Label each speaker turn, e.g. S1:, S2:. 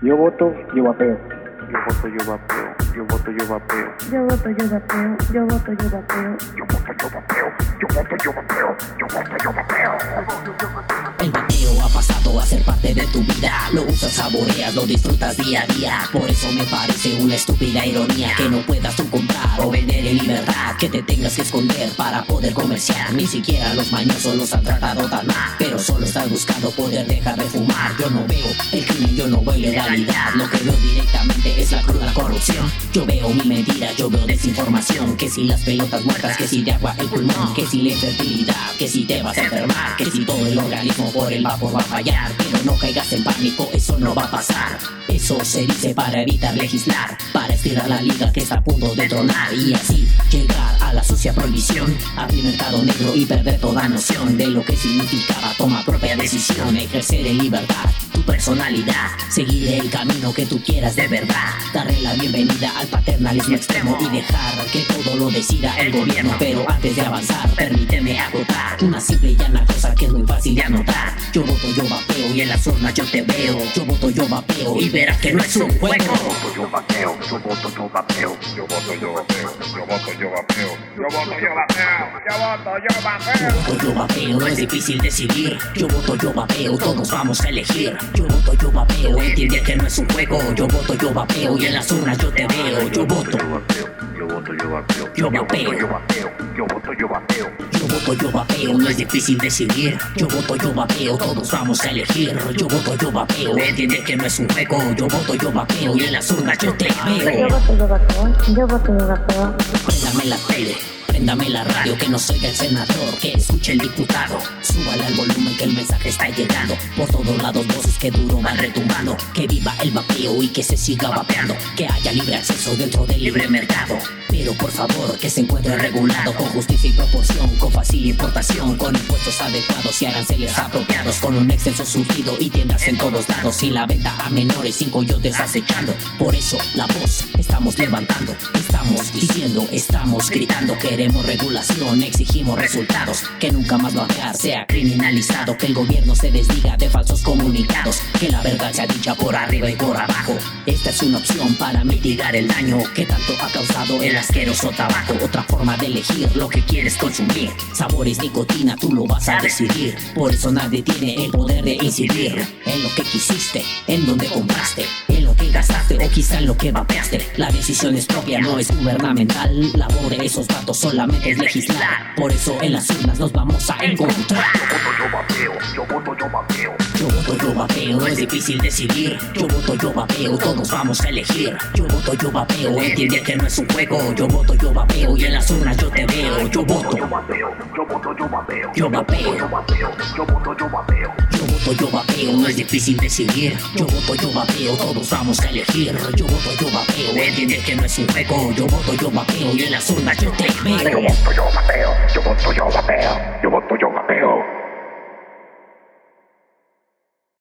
S1: Yo voto, yo vapeo.
S2: Yo voto, yo vapeo. Yo voto, yo vapeo.
S3: Yo voto, yo vapeo. Yo voto, yo vapeo.
S2: Yo voto, yo vapeo. Yo voto, yo vapeo. Yo voto, yo vapeo.
S4: El vapeo ha pasado a ser parte de tu vida. Lo usas, saboreas, lo disfrutas día a día. Por eso me parece una estúpida ironía que no puedas tú comprar o vender en libertad. Que te tengas que esconder para poder comerciar. Ni siquiera los mañosos los han tratado tan mal. Pero solo estás buscando poder dejar de fumar. Yo no veo el crimen, yo no veo ilegalidad. Lo que veo directamente es la cruda corrupción. Yo veo mi mentira, yo veo desinformación. Que si las pelotas muertas, que si de agua el pulmón, que si la infertilidad, que si te vas a enfermar, que si todo el organismo por el vapor va a fallar. Pero no caigas en pánico, eso no va a pasar. Eso se dice para evitar legislar, para estirar la liga que está a punto de tronar y así llegar a la sucia prohibición, abrir mercado negro y perder toda noción de lo que significaba toma propia decisión, ejercer en libertad tu personalidad, seguir el camino que tú quieras de verdad, darle la bienvenida al paternalismo extremo y dejar que todo lo decida el gobierno. Pero antes de avanzar, permíteme agotar una simple y llana cosa Yo voto, yo vapeo y en las urnas yo te veo. Yo voto, yo vapeo y verás que no es un juego.
S2: Yo voto, yo vapeo. Yo voto, yo vapeo. Yo voto, yo vapeo. Yo voto, yo vapeo. Yo voto, yo vapeo. Yo voto, yo vapeo.
S4: voto, yo vapeo, no es difícil decidir. Yo voto, yo vapeo, todos vamos a elegir. Yo voto, yo vapeo, entiende que no es un juego. Yo voto, yo vapeo y en las urnas yo te veo. Yo voto,
S2: Yo vapeo. Yo voto, yo vapeo.
S4: Yo vapeo.
S2: Yo vapeo. Yo voto, yo vapeo.
S4: yo voto, yo vapeo, no es difícil decidir. Yo voto, yo vapeo, todos vamos a elegir. Yo voto, yo vapeo, entiende que no es un juego. Yo voto, yo vapeo y en las urnas yo te
S3: Yo
S4: veo.
S3: voto, yo vapeo. Yo voto, yo vapeo.
S4: Préndame la tele, préndame la radio, que nos oiga el senador, que escuche el diputado. Súbale al volumen que el mensaje está llegando. Por todos lados voces que duro van retumbando. Que viva el vapeo y que se siga vapeando. Que haya libre acceso dentro del libre mercado. Pero por favor que se encuentre regulado con justicia y proporción, con fácil importación, con impuestos adecuados y aranceles apropiados, con un exceso surgido y tiendas en todos lados y la venta a menores sin coyotes acechando. Por eso la voz estamos levantando, estamos diciendo, estamos gritando, queremos regulación, exigimos resultados, que nunca más vapear sea criminalizado, que el gobierno se desdiga de falsos comunicados, que la verdad sea dicha por arriba y por abajo. Esta es una opción para mitigar el daño que tanto ha causado el asqueroso tabaco. Otra forma de elegir lo que quieres consumir. Sabores, nicotina, tú lo vas a decidir. Por eso nadie tiene el poder de incidir en lo que quisiste, en donde compraste, en lo que gastaste o quizá en lo que vapeaste. La decisión es propia, no es gubernamental. Labor de esos datos solamente es legislar. Por eso en las urnas nos vamos a encontrar.
S2: Yo voto, yo vapeo. Yo voto, yo vapeo.
S4: Yo voto, yo vapeo, no es difícil decidir. Yo voto, yo vapeo, todos vamos a elegir. Yo voto, yo vapeo, entiende que no es un juego. Yo voto, yo vapeo y en las urnas yo te veo. Yo voto,
S2: Yo vapeo. Yo voto, yo vapeo.
S4: yo vapeo.
S2: Yo vapeo. Yo voto, yo vapeo.
S4: Yo voto, yo vapeo, no es difícil decidir. Yo voto, yo vapeo, todos vamos a elegir. Yo voto, yo vapeo, entiende que no es un juego. Yo voto, yo vapeo y en las urnas yo te
S2: Yo
S4: veo.
S2: voto, yo vapeo. Yo voto, yo vapeo. Yo voto, yo